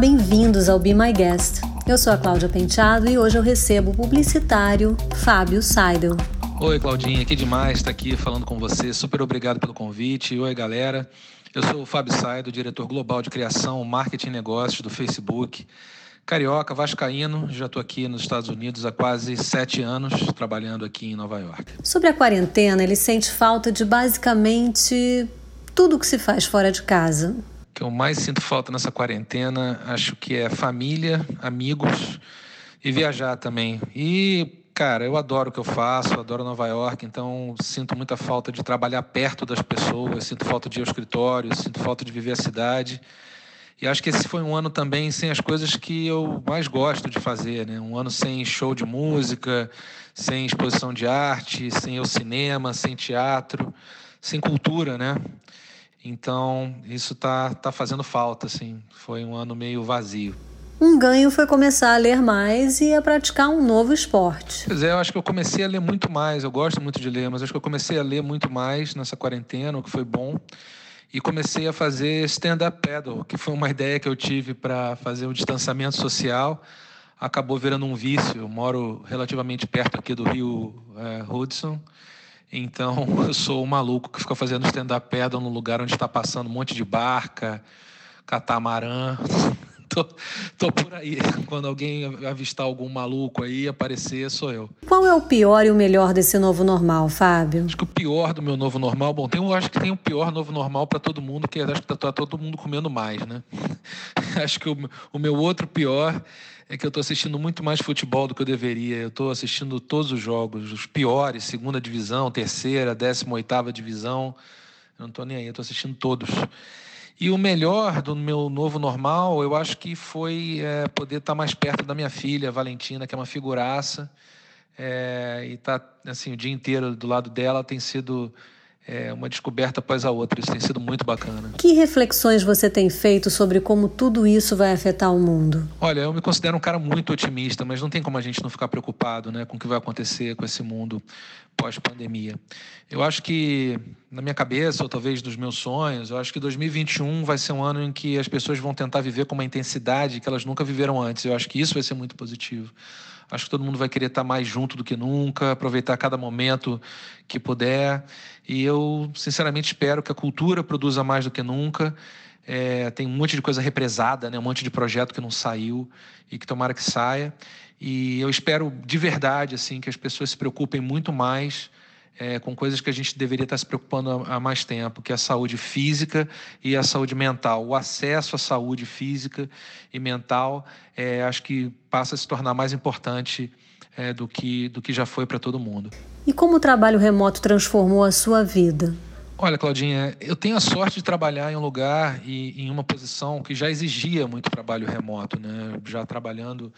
bem-vindos ao Be My Guest. Eu sou a Cláudia Penteado e hoje eu recebo o publicitário Fábio Seidel. Oi, Claudinha, que demais estar aqui falando com você. Super obrigado pelo convite. Oi, galera. Eu sou o Fábio Seidel, diretor global de criação, marketing e negócios do Facebook. Carioca, vascaíno, já estou aqui nos Estados Unidos há quase sete anos, trabalhando aqui em Nova York. Sobre a quarentena, ele sente falta de basicamente tudo que se faz fora de casa. Que eu mais sinto falta nessa quarentena, acho que é família, amigos e viajar também. E, cara, eu adoro o que eu faço, adoro Nova York, então sinto muita falta de trabalhar perto das pessoas, sinto falta de ir ao escritório, sinto falta de viver a cidade. E acho que esse foi um ano também sem as coisas que eu mais gosto de fazer, né? Um ano sem show de música, sem exposição de arte, sem o cinema, sem teatro, sem cultura, né? Então, isso tá, tá fazendo falta, assim. Foi um ano meio vazio. Um ganho foi começar a ler mais e a praticar um novo esporte. Pois é, eu acho que eu comecei a ler muito mais. Eu gosto muito de ler, mas acho que eu comecei a ler muito mais nessa quarentena, o que foi bom e comecei a fazer stand-up paddle, que foi uma ideia que eu tive para fazer um distanciamento social. Acabou virando um vício. Eu moro relativamente perto aqui do Rio é, Hudson. Então, eu sou um maluco que fica fazendo stand-up paddle no lugar onde está passando um monte de barca, catamarã tô, tô por aí. Quando alguém avistar algum maluco aí, aparecer, sou eu. Qual é o pior e o melhor desse novo normal, Fábio? Acho que o pior do meu novo normal, bom, tem, eu acho que tem um pior novo normal para todo mundo, que acho que tá, tá todo mundo comendo mais, né? acho que o, o meu outro pior é que eu estou assistindo muito mais futebol do que eu deveria. Eu estou assistindo todos os jogos, os piores, segunda divisão, terceira, décima oitava divisão. Eu não estou nem aí, estou assistindo todos. E o melhor do meu novo normal, eu acho que foi é, poder estar mais perto da minha filha, Valentina, que é uma figuraça. É, e tá, assim, o dia inteiro do lado dela tem sido é, uma descoberta após a outra. Isso tem sido muito bacana. Que reflexões você tem feito sobre como tudo isso vai afetar o mundo? Olha, eu me considero um cara muito otimista, mas não tem como a gente não ficar preocupado né, com o que vai acontecer com esse mundo pós-pandemia. Eu acho que, na minha cabeça, ou talvez dos meus sonhos, eu acho que 2021 vai ser um ano em que as pessoas vão tentar viver com uma intensidade que elas nunca viveram antes. Eu acho que isso vai ser muito positivo. Acho que todo mundo vai querer estar mais junto do que nunca, aproveitar cada momento que puder. E eu, sinceramente, espero que a cultura produza mais do que nunca. É, tem um monte de coisa represada, né? um monte de projeto que não saiu e que tomara que saia. E eu espero de verdade assim que as pessoas se preocupem muito mais é, com coisas que a gente deveria estar se preocupando há, mais tempo, que é a saúde física e a saúde mental. O acesso à saúde física e mental, é, acho que passa a se tornar mais importante é, do, que, do que já foi para todo mundo. E como o trabalho remoto transformou a sua vida? Olha, Claudinha, eu tenho a sorte de trabalhar em um lugar e em uma posição que já exigia muito trabalho remoto, né? Já trabalhando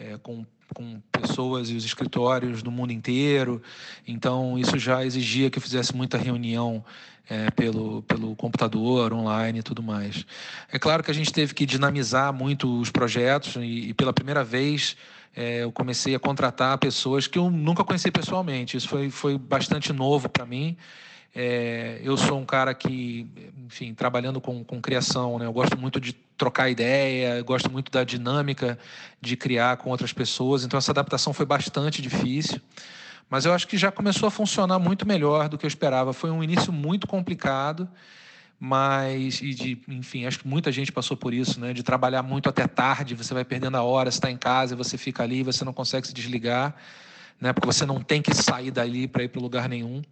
é, com, com pessoas e os escritórios do mundo inteiro. Então, isso já exigia que eu fizesse muita reunião é, pelo, pelo computador, online e tudo mais. É claro que a gente teve que dinamizar muito os projetos e, e pela primeira vez é, eu comecei a contratar pessoas que eu nunca conheci pessoalmente. Isso foi, foi bastante novo para mim. É, eu sou um cara que, enfim, trabalhando com, com criação, né, eu gosto muito de trocar ideia, gosto muito da dinâmica de criar com outras pessoas, então essa adaptação foi bastante difícil, mas eu acho que já começou a funcionar muito melhor do que eu esperava. Foi um início muito complicado, mas e de, enfim, acho que muita gente passou por isso, né, de trabalhar muito até tarde, você vai perdendo a hora, está em casa, você fica ali, você não consegue se desligar, né, porque você não tem que sair dali para ir para lugar nenhum.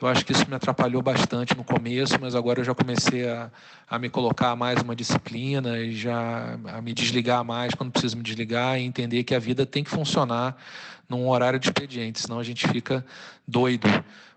Eu acho que isso me atrapalhou bastante no começo, mas agora eu já comecei a, a me colocar mais uma disciplina e já a me desligar mais quando preciso me desligar e entender que a vida tem que funcionar num horário de expediente, senão a gente fica doido.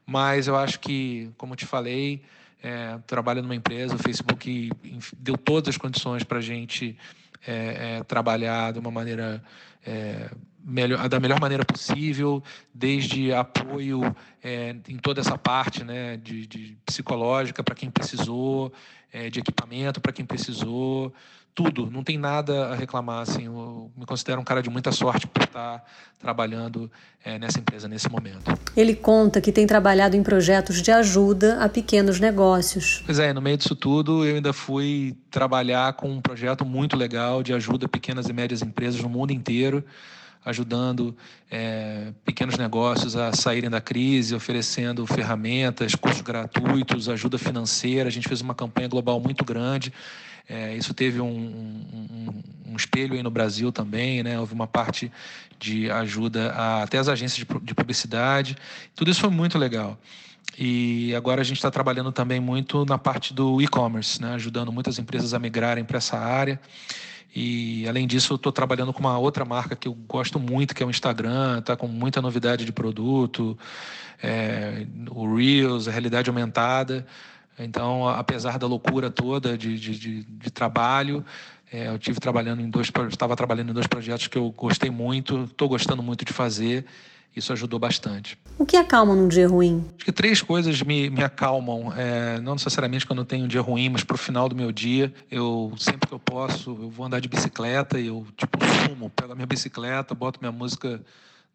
Mas eu acho que, como te falei, é, trabalho numa empresa, o Facebook deu todas as condições para a gente é, é, trabalhar de uma maneira é, melhor, da melhor maneira possível, desde apoio é, em toda essa parte né, de, de psicológica para quem precisou, é, de equipamento para quem precisou, tudo, não tem nada a reclamar. Assim, eu me considero um cara de muita sorte por estar trabalhando é, nessa empresa nesse momento. Ele conta que tem trabalhado em projetos de ajuda a pequenos negócios. Pois é, no meio disso tudo, eu ainda fui trabalhar com um projeto muito legal de ajuda a pequenas e médias empresas no mundo inteiro ajudando é, pequenos negócios a saírem da crise, oferecendo ferramentas, cursos gratuitos, ajuda financeira. A gente fez uma campanha global muito grande. É, isso teve um, um, um, espelho aí no Brasil também, né? Houve uma parte de ajuda a, até as agências de, de publicidade. Tudo isso foi muito legal. E agora a gente está trabalhando também muito na parte do e-commerce, né? ajudando muitas empresas a migrarem para essa área. E além disso, eu estou trabalhando com uma outra marca que eu gosto muito, que é o Instagram, está com muita novidade de produto, é, o Reels, a realidade aumentada. Então, apesar da loucura toda de, de, de, de trabalho, é, eu tive trabalhando em dois, estava trabalhando em dois projetos que eu gostei muito, estou gostando muito de fazer. Isso ajudou bastante. O que acalma num dia ruim? Acho que três coisas me, me acalmam. É, não necessariamente quando eu tenho um dia ruim, mas para o final do meu dia, eu sempre que eu posso, eu vou andar de bicicleta e eu tipo sumo, pego a minha bicicleta, boto minha música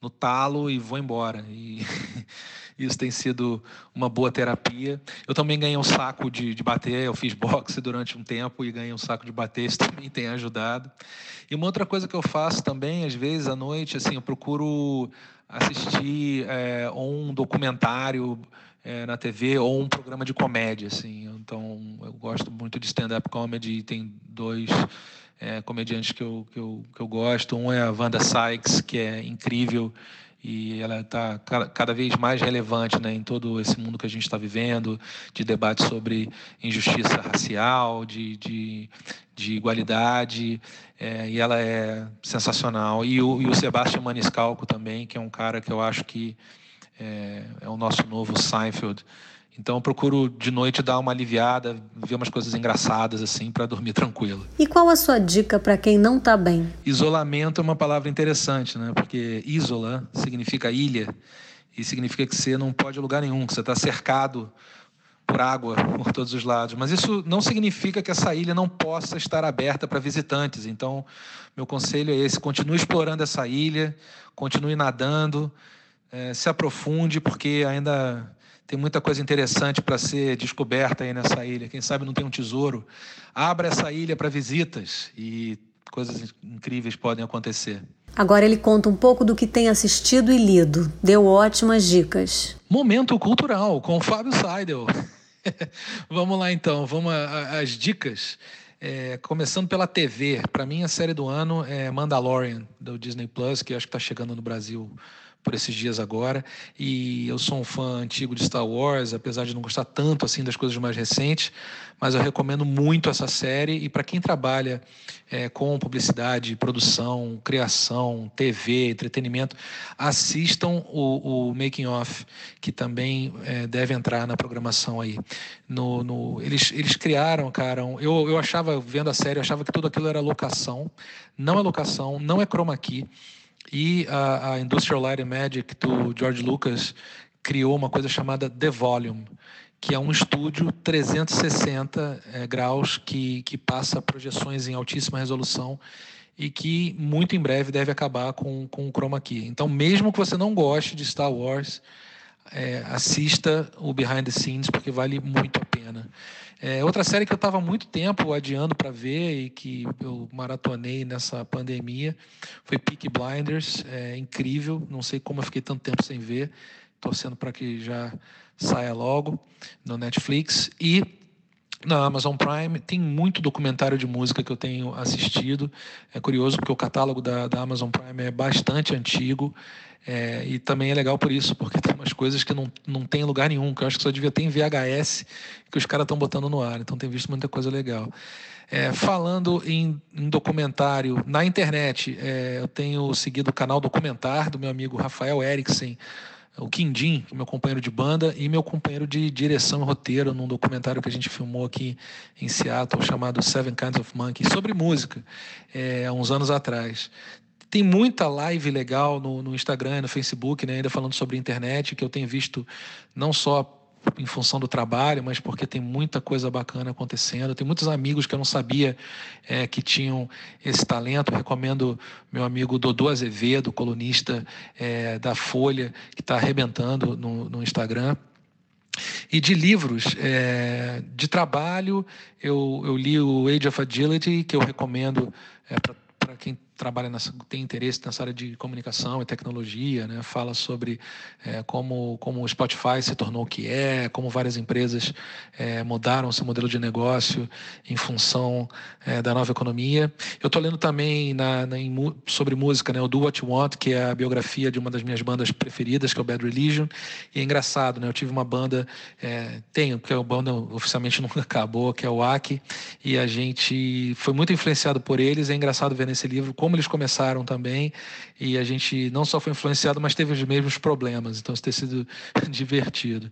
no talo e vou embora. E isso tem sido uma boa terapia. Eu também ganhei um saco de, de bater, eu fiz boxe durante um tempo e ganhei um saco de bater, isso também tem ajudado. E uma outra coisa que eu faço também, às vezes à noite, assim, eu procuro assistir é, um documentário é, na TV ou um programa de comédia, assim. Então, eu gosto muito de stand-up comedy. Tem dois é, comediantes que eu, que, eu, que eu gosto. Um é a Wanda Sykes, que é incrível e ela está cada vez mais relevante né, em todo esse mundo que a gente está vivendo, de debate sobre injustiça racial, de, de, de igualdade, é, e ela é sensacional. E o, e o Sebastian Maniscalco também, que é um cara que eu acho que é, é o nosso novo Seinfeld. Então eu procuro de noite dar uma aliviada, ver umas coisas engraçadas assim para dormir tranquilo. E qual a sua dica para quem não está bem? Isolamento é uma palavra interessante, né? Porque isola significa ilha e significa que você não pode ir lugar nenhum, que você está cercado por água por todos os lados. Mas isso não significa que essa ilha não possa estar aberta para visitantes. Então, meu conselho é esse: continue explorando essa ilha, continue nadando, é, se aprofunde, porque ainda tem muita coisa interessante para ser descoberta aí nessa ilha. Quem sabe não tem um tesouro. Abra essa ilha para visitas e coisas incríveis podem acontecer. Agora ele conta um pouco do que tem assistido e lido. Deu ótimas dicas. Momento cultural com Fábio Seidel. vamos lá então, vamos às dicas. É, começando pela TV. Para mim, a série do ano é Mandalorian, do Disney Plus, que acho que está chegando no Brasil por esses dias agora. E eu sou um fã antigo de Star Wars, apesar de não gostar tanto assim das coisas mais recentes, mas eu recomendo muito essa série. E para quem trabalha é, com publicidade, produção, criação, TV, entretenimento, assistam o, o Making Off, que também é, deve entrar na programação aí. No, no, eles, eles criaram, cara, um, eu, eu achava, vendo a série, eu achava que tudo aquilo era locação. Não é locação, não é chroma key. E a, a Industrial Light and Magic do George Lucas criou uma coisa chamada The Volume, que é um estúdio 360 é, graus que, que passa projeções em altíssima resolução e que muito em breve deve acabar com, com o chroma key. Então, mesmo que você não goste de Star Wars, é, assista o Behind the Scenes porque vale muito a pena. É, outra série que eu estava muito tempo adiando para ver e que eu maratonei nessa pandemia foi Peaky Blinders. É incrível, não sei como eu fiquei tanto tempo sem ver, torcendo para que já saia logo no Netflix. E na Amazon Prime tem muito documentário de música que eu tenho assistido. É curioso porque o catálogo da, da Amazon Prime é bastante antigo. É, e também é legal por isso, porque tem umas coisas que não, não tem lugar nenhum, que eu acho que só devia ter em VHS, que os caras estão botando no ar. Então tem visto muita coisa legal. É, falando em, em, documentário na internet, é, eu tenho seguido o canal Documentar do meu amigo Rafael Eriksen, o Quindim, é meu companheiro de banda, e meu companheiro de direção e roteiro num documentário que a gente filmou aqui em Seattle chamado Seven Kinds of Monkey, sobre música, é, há uns anos atrás. Tem muita live legal no, no Instagram, no Facebook, né, ainda falando sobre internet, que eu tenho visto não só em função do trabalho, mas porque tem muita coisa bacana acontecendo. Tem muitos amigos que eu não sabia é, que tinham esse talento. Recomendo meu amigo Dodô Azevedo, colunista é, da Folha, que está arrebentando no, no Instagram. E de livros, é, de trabalho, eu, eu, li o Age of Agility, que eu recomendo é, para quem trabalha nessa, tem interesse nessa área de comunicação e tecnologia, né? fala sobre é, como, como o Spotify se tornou o que é, como várias empresas é, mudaram seu modelo de negócio em função é, da nova economia. Eu estou lendo também na, na, em, sobre música, né? o Do What You Want, que é a biografia de uma das minhas bandas preferidas, que é o Bad Religion, e é engraçado, né? eu tive uma banda, é, tenho, porque a banda oficialmente nunca acabou, que é o Aki, e a gente foi muito influenciado por eles, é engraçado ver nesse livro eles começaram também, e a gente não só foi influenciado, mas teve os mesmos problemas, então isso tem sido divertido.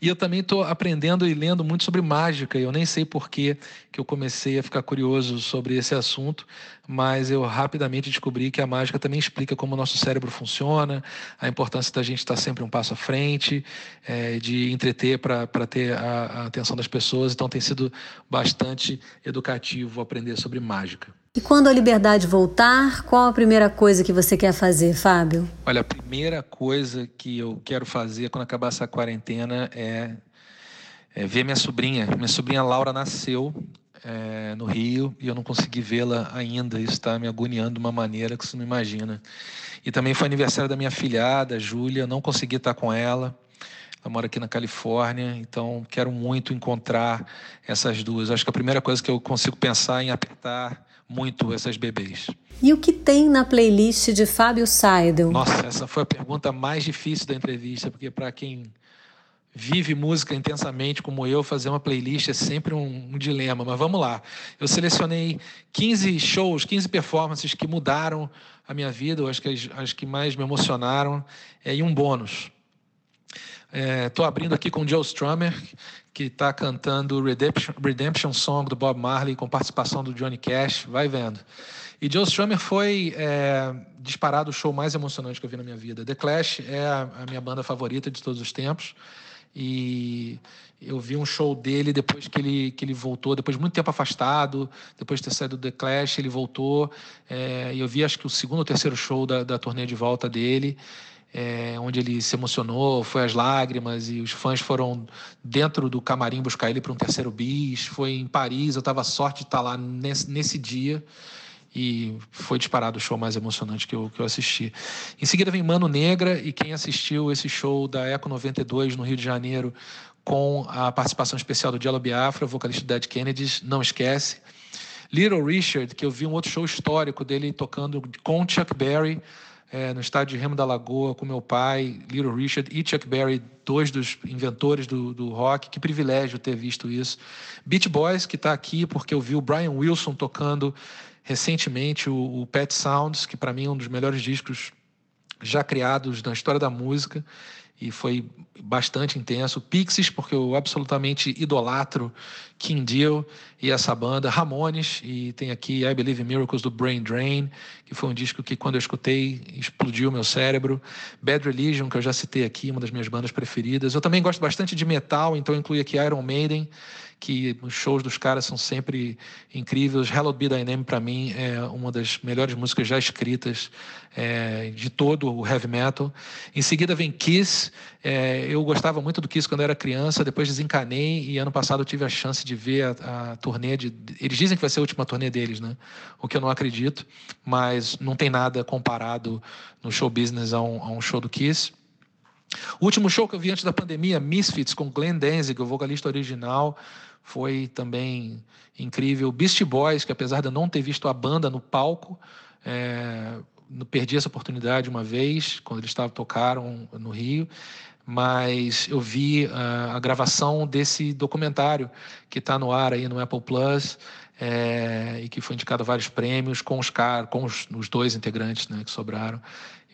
E eu também estou aprendendo e lendo muito sobre mágica, eu nem sei por que eu comecei a ficar curioso sobre esse assunto, mas eu rapidamente descobri que a mágica também explica como o nosso cérebro funciona, a importância da gente estar sempre um passo à frente, é, de entreter para ter a, a atenção das pessoas, então tem sido bastante educativo aprender sobre mágica. E quando a liberdade voltar, qual a primeira coisa que você quer fazer, Fábio? Olha, a primeira coisa que eu quero fazer quando acabar essa quarentena é, é ver minha sobrinha. Minha sobrinha Laura nasceu é, no Rio e eu não consegui vê-la ainda. Isso está me agoniando de uma maneira que você não imagina. E também foi aniversário da minha filhada, Júlia. Não consegui estar com ela. Ela mora aqui na Califórnia, então quero muito encontrar essas duas. Acho que a primeira coisa que eu consigo pensar em apertar muito essas bebês. E o que tem na playlist de Fábio Seidel? Nossa, essa foi a pergunta mais difícil da entrevista, porque para quem vive música intensamente como eu, fazer uma playlist é sempre um, um, dilema, mas vamos lá. Eu selecionei 15 shows, 15 performances que mudaram a minha vida, eu acho que as, as que mais me emocionaram, é, e um bônus. Estou é, abrindo aqui com Joe Strummer, que está cantando Redemption, Redemption Song do Bob Marley com participação do Johnny Cash, vai vendo. E Joe Strummer foi é, disparado o show mais emocionante que eu vi na minha vida. The Clash é a, a minha banda favorita de todos os tempos. E eu vi um show dele depois que ele, que ele voltou, depois de muito tempo afastado, depois de ter saído do The Clash, ele voltou. É, e eu vi acho que o segundo ou terceiro show da, da turnê de volta dele é, onde ele se emocionou, foi às lágrimas e os fãs foram dentro do camarim buscar ele para um terceiro bis. Foi em Paris, eu estava sorte de estar lá nesse, nesse dia e foi disparado o show mais emocionante que eu, que eu assisti. Em seguida vem Mano Negra e quem assistiu esse show da Eco 92 no Rio de Janeiro com a participação especial do Diallo Biafra, vocalista do Dead Kennedys, não esquece. Little Richard, que eu vi um outro show histórico dele tocando com Chuck Berry, é, no estádio de Remo da Lagoa com meu pai, Little Richard e Chuck Berry, dois dos inventores do, do rock. Que privilégio ter visto isso. Beach Boys, que está aqui porque eu vi o Brian Wilson tocando recentemente o, o Pet Sounds, que para mim é um dos melhores discos já criados na história da música e foi bastante intenso. Pixies, porque eu absolutamente idolatro King Deal e essa banda. Ramones, e tem aqui I Believe in Miracles do Brain Drain, que foi um disco que quando eu escutei explodiu meu cérebro. Bad Religion, que eu já citei aqui, uma das minhas bandas preferidas. Eu também gosto bastante de metal, então inclui aqui Iron Maiden, que os shows dos caras são sempre incríveis. Hello Be Thy Name, para mim, é uma das melhores músicas já escritas é, de todo o heavy metal. Em seguida vem Kiss. É, eu gostava muito do Kiss quando era criança, depois desencanei e ano passado tive a chance de ver a, a turnê de. Eles dizem que vai ser a última turnê deles, né? O que eu não acredito, mas não tem nada comparado no show business a um, a um show do Kiss. O último show que eu vi antes da pandemia, Misfits, com Glenn Danzig, o vocalista original, foi também incrível. Beast Boys, que apesar de eu não ter visto a banda no palco, é, perdi essa oportunidade uma vez, quando eles estavam, tocaram no Rio, mas eu vi uh, a gravação desse documentário que está no ar aí no Apple Plus é, e que foi indicado a vários prêmios com os, car com os, os dois integrantes né, que sobraram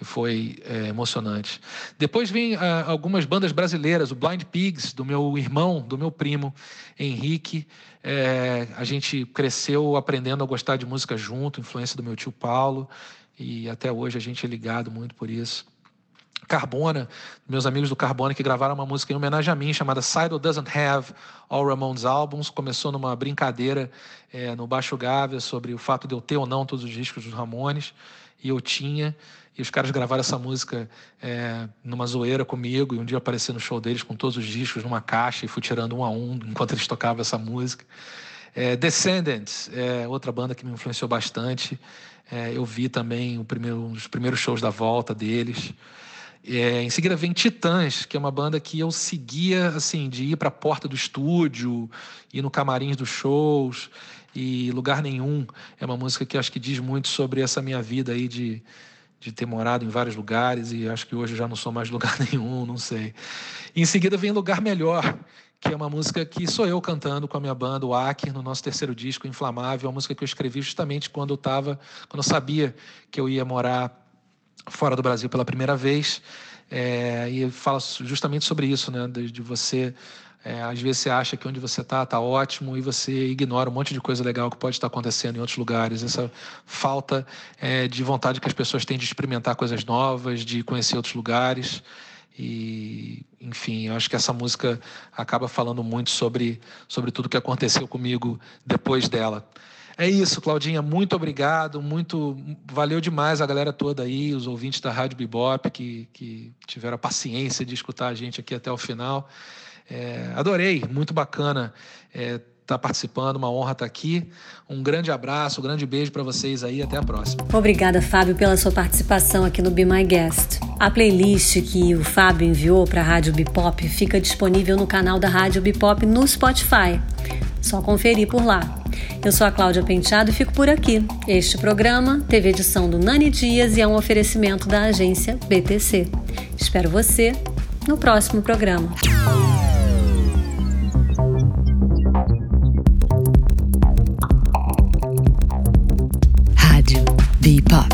e foi é, emocionante. Depois vem ah, algumas bandas brasileiras, o Blind Pigs, do meu irmão, do meu primo Henrique. É, a gente cresceu aprendendo a gostar de música junto, influência do meu tio Paulo, e até hoje a gente é ligado muito por isso. Carbona, meus amigos do Carbona que gravaram uma música em homenagem a mim chamada Sidle Doesn't Have All Ramones Albums. Começou numa brincadeira é, no Baixo Gávea sobre o fato de eu ter ou não todos os discos dos Ramones, e eu tinha. E os caras gravaram essa música é, numa zoeira comigo, e um dia eu apareci no show deles com todos os discos numa caixa e fui tirando um a um enquanto eles tocavam essa música. É, Descendants é outra banda que me influenciou bastante. É, eu vi também primeiro, os primeiros shows da volta deles. É, em seguida vem Titãs, que é uma banda que eu seguia assim de ir para a porta do estúdio, ir no camarim dos shows e lugar nenhum. É uma música que acho que diz muito sobre essa minha vida aí de, de ter morado em vários lugares e acho que hoje já não sou mais lugar nenhum, não sei. Em seguida vem Lugar Melhor, que é uma música que sou eu cantando com a minha banda, o Aker, no nosso terceiro disco, Inflamável, uma música que eu escrevi justamente quando eu estava, quando eu sabia que eu ia morar fora do Brasil pela primeira vez. É, e fala justamente sobre isso, né? De, de você. É, às vezes você acha que onde você está está ótimo e você ignora um monte de coisa legal que pode estar acontecendo em outros lugares. Essa falta é, de vontade que as pessoas têm de experimentar coisas novas, de conhecer outros lugares. E, enfim, eu acho que essa música acaba falando muito sobre, sobre tudo que aconteceu comigo depois dela. É isso, Claudinha, muito obrigado, muito valeu demais a galera toda aí, os ouvintes da Rádio Bibop que, que tiveram a paciência de escutar a gente aqui até o final. É, adorei, muito bacana é, tá participando, uma honra estar tá aqui. Um grande abraço, um grande beijo para vocês aí, até a próxima. Obrigada, Fábio, pela sua participação aqui no Be My Guest. A playlist que o Fábio enviou para a Rádio Bipop fica disponível no canal da Rádio Bipop no Spotify. Só conferir por lá. Eu sou a Cláudia Penteado e fico por aqui. Este programa teve edição do Nani Dias e é um oferecimento da agência BTC. Espero você no próximo programa. Rádio